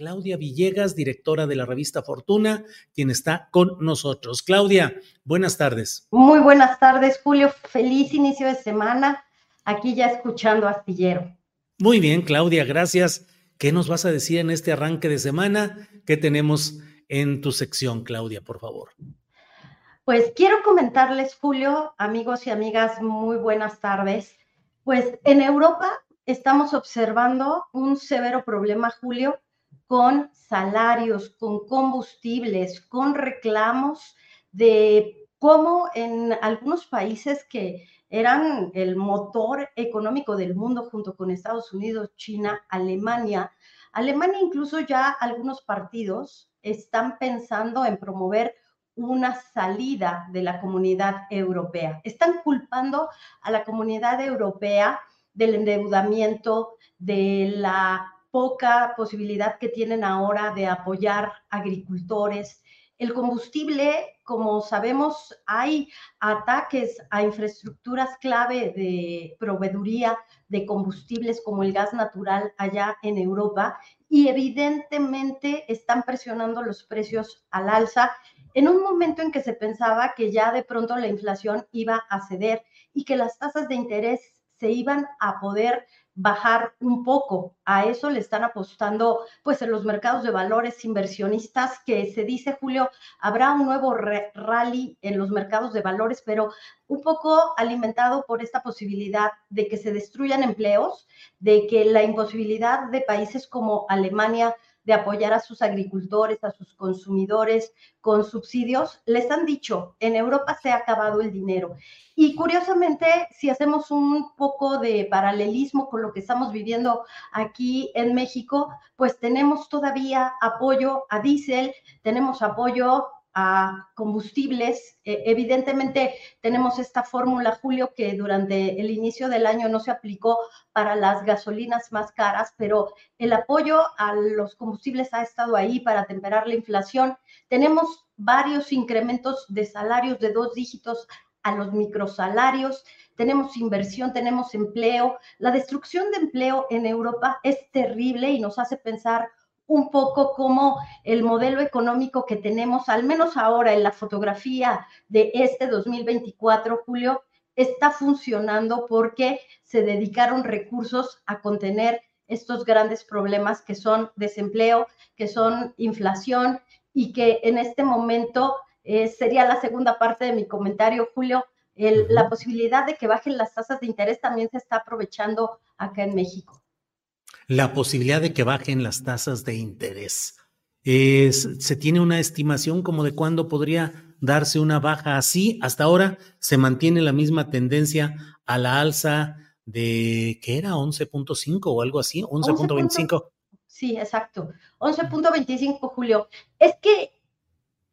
Claudia Villegas, directora de la revista Fortuna, quien está con nosotros. Claudia, buenas tardes. Muy buenas tardes, Julio. Feliz inicio de semana. Aquí ya escuchando Astillero. Muy bien, Claudia, gracias. ¿Qué nos vas a decir en este arranque de semana? ¿Qué tenemos en tu sección, Claudia, por favor? Pues quiero comentarles, Julio, amigos y amigas, muy buenas tardes. Pues en Europa estamos observando un severo problema, Julio, con salarios, con combustibles, con reclamos de cómo en algunos países que eran el motor económico del mundo junto con Estados Unidos, China, Alemania, Alemania incluso ya algunos partidos están pensando en promover una salida de la comunidad europea. Están culpando a la comunidad europea del endeudamiento, de la poca posibilidad que tienen ahora de apoyar agricultores. El combustible, como sabemos, hay ataques a infraestructuras clave de proveeduría de combustibles como el gas natural allá en Europa y evidentemente están presionando los precios al alza en un momento en que se pensaba que ya de pronto la inflación iba a ceder y que las tasas de interés se iban a poder bajar un poco. A eso le están apostando pues en los mercados de valores inversionistas que se dice, Julio, habrá un nuevo rally en los mercados de valores, pero un poco alimentado por esta posibilidad de que se destruyan empleos, de que la imposibilidad de países como Alemania de apoyar a sus agricultores, a sus consumidores con subsidios, les han dicho, en Europa se ha acabado el dinero. Y curiosamente, si hacemos un poco de paralelismo con lo que estamos viviendo aquí en México, pues tenemos todavía apoyo a diésel, tenemos apoyo a combustibles. Eh, evidentemente tenemos esta fórmula, Julio, que durante el inicio del año no se aplicó para las gasolinas más caras, pero el apoyo a los combustibles ha estado ahí para temperar la inflación. Tenemos varios incrementos de salarios de dos dígitos a los microsalarios, tenemos inversión, tenemos empleo. La destrucción de empleo en Europa es terrible y nos hace pensar un poco cómo el modelo económico que tenemos, al menos ahora en la fotografía de este 2024, Julio, está funcionando porque se dedicaron recursos a contener estos grandes problemas que son desempleo, que son inflación y que en este momento eh, sería la segunda parte de mi comentario, Julio, la posibilidad de que bajen las tasas de interés también se está aprovechando acá en México. La posibilidad de que bajen las tasas de interés. ¿Se tiene una estimación como de cuándo podría darse una baja así? Hasta ahora se mantiene la misma tendencia a la alza de, ¿qué era? 11.5 o algo así, 11.25. Sí, exacto. 11.25, Julio. Es que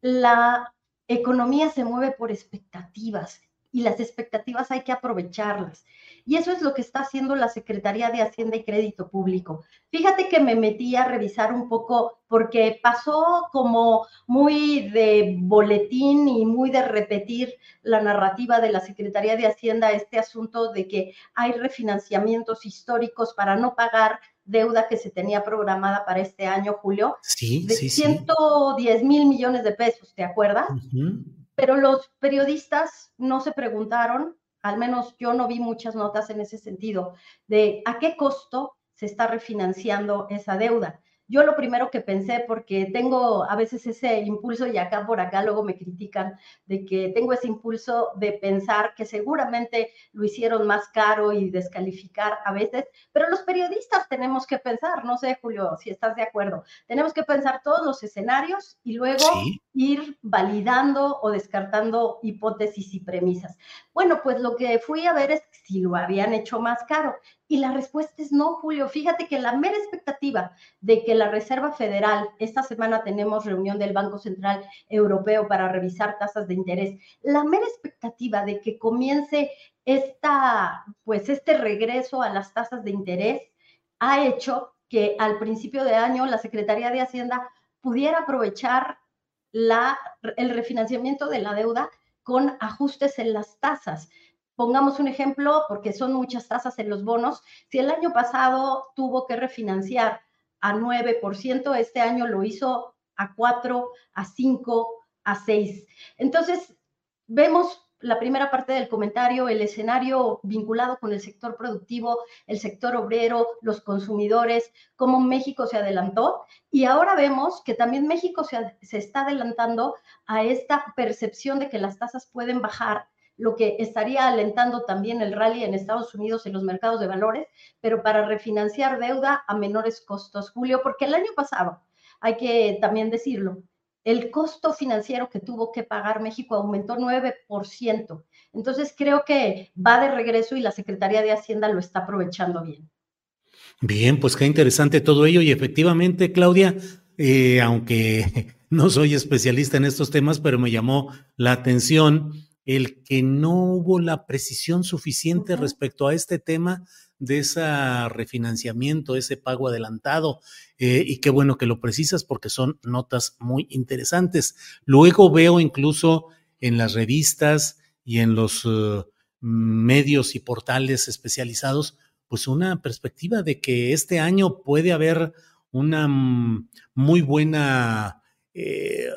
la economía se mueve por expectativas y las expectativas hay que aprovecharlas. Y eso es lo que está haciendo la Secretaría de Hacienda y Crédito Público. Fíjate que me metí a revisar un poco porque pasó como muy de boletín y muy de repetir la narrativa de la Secretaría de Hacienda este asunto de que hay refinanciamientos históricos para no pagar deuda que se tenía programada para este año, Julio. Sí, de sí, 110 mil millones de pesos, ¿te acuerdas? Pero los periodistas no se preguntaron al menos yo no vi muchas notas en ese sentido, de a qué costo se está refinanciando esa deuda. Yo lo primero que pensé, porque tengo a veces ese impulso y acá por acá luego me critican de que tengo ese impulso de pensar que seguramente lo hicieron más caro y descalificar a veces, pero los periodistas tenemos que pensar, no sé Julio, si estás de acuerdo, tenemos que pensar todos los escenarios y luego ir validando o descartando hipótesis y premisas. Bueno, pues lo que fui a ver es si lo habían hecho más caro y la respuesta es no, Julio. Fíjate que la mera expectativa de que la Reserva Federal, esta semana tenemos reunión del Banco Central Europeo para revisar tasas de interés, la mera expectativa de que comience esta, pues este regreso a las tasas de interés ha hecho que al principio de año la Secretaría de Hacienda pudiera aprovechar el refinanciamiento de la deuda con ajustes en las tasas. Pongamos un ejemplo, porque son muchas tasas en los bonos. Si el año pasado tuvo que refinanciar a 9%, este año lo hizo a 4, a 5, a 6. Entonces, vemos la primera parte del comentario, el escenario vinculado con el sector productivo, el sector obrero, los consumidores, cómo México se adelantó. Y ahora vemos que también México se, se está adelantando a esta percepción de que las tasas pueden bajar lo que estaría alentando también el rally en Estados Unidos en los mercados de valores, pero para refinanciar deuda a menores costos, Julio, porque el año pasado, hay que también decirlo, el costo financiero que tuvo que pagar México aumentó 9%. Entonces creo que va de regreso y la Secretaría de Hacienda lo está aprovechando bien. Bien, pues qué interesante todo ello y efectivamente, Claudia, eh, aunque no soy especialista en estos temas, pero me llamó la atención el que no hubo la precisión suficiente respecto a este tema de ese refinanciamiento, ese pago adelantado. Eh, y qué bueno que lo precisas porque son notas muy interesantes. Luego veo incluso en las revistas y en los uh, medios y portales especializados, pues una perspectiva de que este año puede haber una mm, muy buena eh,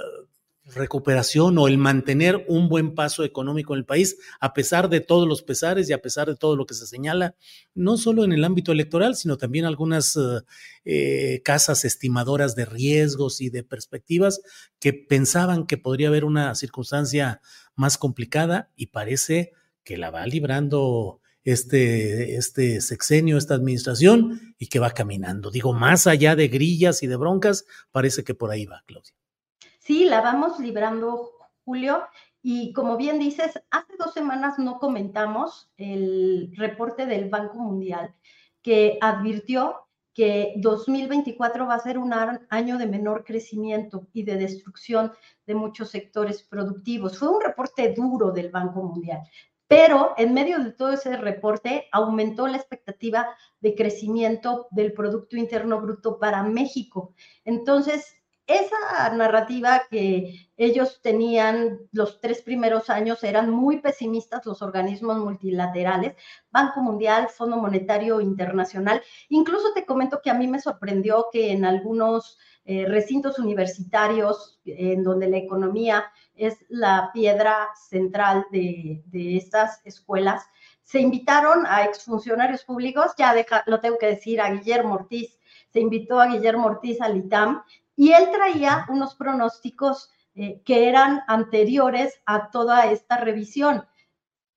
recuperación o el mantener un buen paso económico en el país, a pesar de todos los pesares y a pesar de todo lo que se señala, no solo en el ámbito electoral, sino también algunas eh, eh, casas estimadoras de riesgos y de perspectivas que pensaban que podría haber una circunstancia más complicada y parece que la va librando este, este sexenio, esta administración y que va caminando. Digo, más allá de grillas y de broncas, parece que por ahí va, Claudia. Sí, la vamos librando, Julio. Y como bien dices, hace dos semanas no comentamos el reporte del Banco Mundial que advirtió que 2024 va a ser un año de menor crecimiento y de destrucción de muchos sectores productivos. Fue un reporte duro del Banco Mundial, pero en medio de todo ese reporte aumentó la expectativa de crecimiento del Producto Interno Bruto para México. Entonces, esa narrativa que ellos tenían los tres primeros años eran muy pesimistas los organismos multilaterales, Banco Mundial, Fondo Monetario Internacional. Incluso te comento que a mí me sorprendió que en algunos eh, recintos universitarios en donde la economía es la piedra central de, de estas escuelas, se invitaron a exfuncionarios públicos, ya lo tengo que decir, a Guillermo Ortiz, se invitó a Guillermo Ortiz al ITAM y él traía unos pronósticos eh, que eran anteriores a toda esta revisión.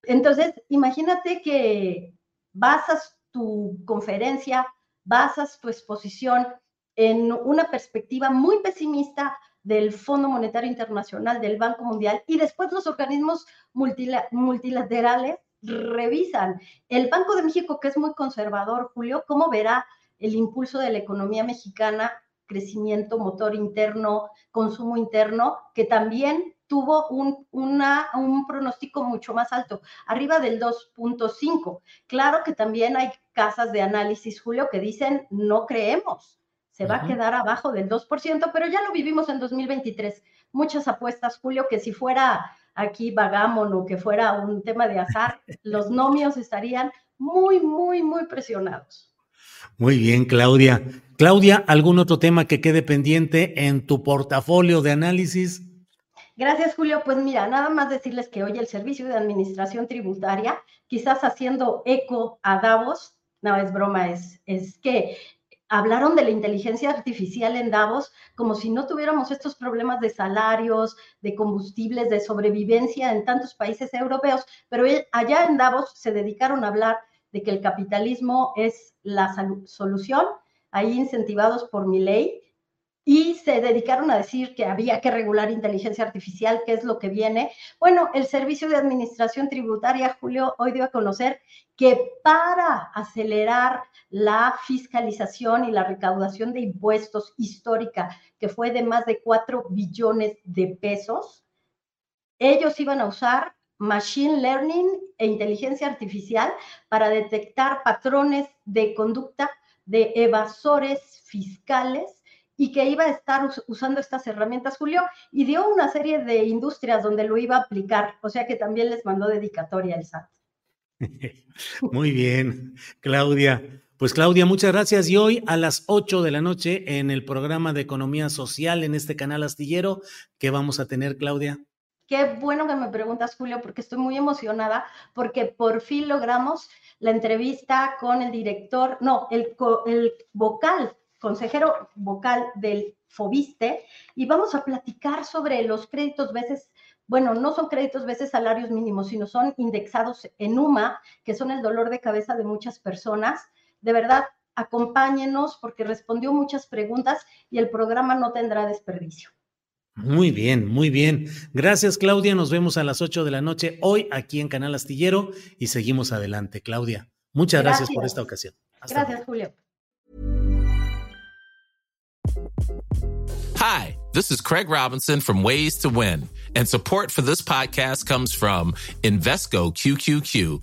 Entonces, imagínate que basas tu conferencia, basas tu exposición en una perspectiva muy pesimista del Fondo Monetario Internacional, del Banco Mundial, y después los organismos multilaterales revisan. El Banco de México, que es muy conservador, Julio, ¿cómo verá el impulso de la economía mexicana, crecimiento, motor interno, consumo interno, que también tuvo un, un pronóstico mucho más alto, arriba del 2.5. Claro que también hay casas de análisis, Julio, que dicen no creemos, se va a quedar abajo del 2%, pero ya lo vivimos en 2023. Muchas apuestas, Julio, que si fuera aquí vagámonos, que fuera un tema de azar, los nomios estarían muy, muy, muy presionados. Muy bien, Claudia. Claudia, ¿algún otro tema que quede pendiente en tu portafolio de análisis? Gracias, Julio. Pues mira, nada más decirles que hoy el Servicio de Administración Tributaria, quizás haciendo eco a Davos, no es broma, es, es que hablaron de la inteligencia artificial en Davos como si no tuviéramos estos problemas de salarios, de combustibles, de sobrevivencia en tantos países europeos, pero allá en Davos se dedicaron a hablar de que el capitalismo es la solución, ahí incentivados por mi ley, y se dedicaron a decir que había que regular inteligencia artificial, que es lo que viene. Bueno, el Servicio de Administración Tributaria, Julio, hoy dio a conocer que para acelerar la fiscalización y la recaudación de impuestos histórica, que fue de más de 4 billones de pesos, ellos iban a usar machine learning e inteligencia artificial para detectar patrones de conducta de evasores fiscales y que iba a estar usando estas herramientas, Julio, y dio una serie de industrias donde lo iba a aplicar, o sea que también les mandó dedicatoria el SAT. Muy bien, Claudia. Pues Claudia, muchas gracias. Y hoy a las 8 de la noche en el programa de Economía Social en este canal astillero, ¿qué vamos a tener, Claudia? Qué bueno que me preguntas, Julio, porque estoy muy emocionada, porque por fin logramos la entrevista con el director, no, el, vocal, consejero vocal del FOBISTE, y vamos a platicar sobre los créditos veces bueno, no son créditos veces salarios mínimos, sino son indexados en UMA, que son el dolor de cabeza de muchas personas. De verdad, acompáñenos porque respondió muchas preguntas y el programa no tendrá desperdicio. Muy bien, muy bien. Gracias, Claudia. Nos vemos a las 8 de la noche hoy aquí en Canal Astillero y seguimos adelante, Claudia. Muchas gracias, por esta ocasión. gracias, Julio. Hi, this is Craig Robinson from Ways to Win, and support for this podcast comes from Invesco QQQ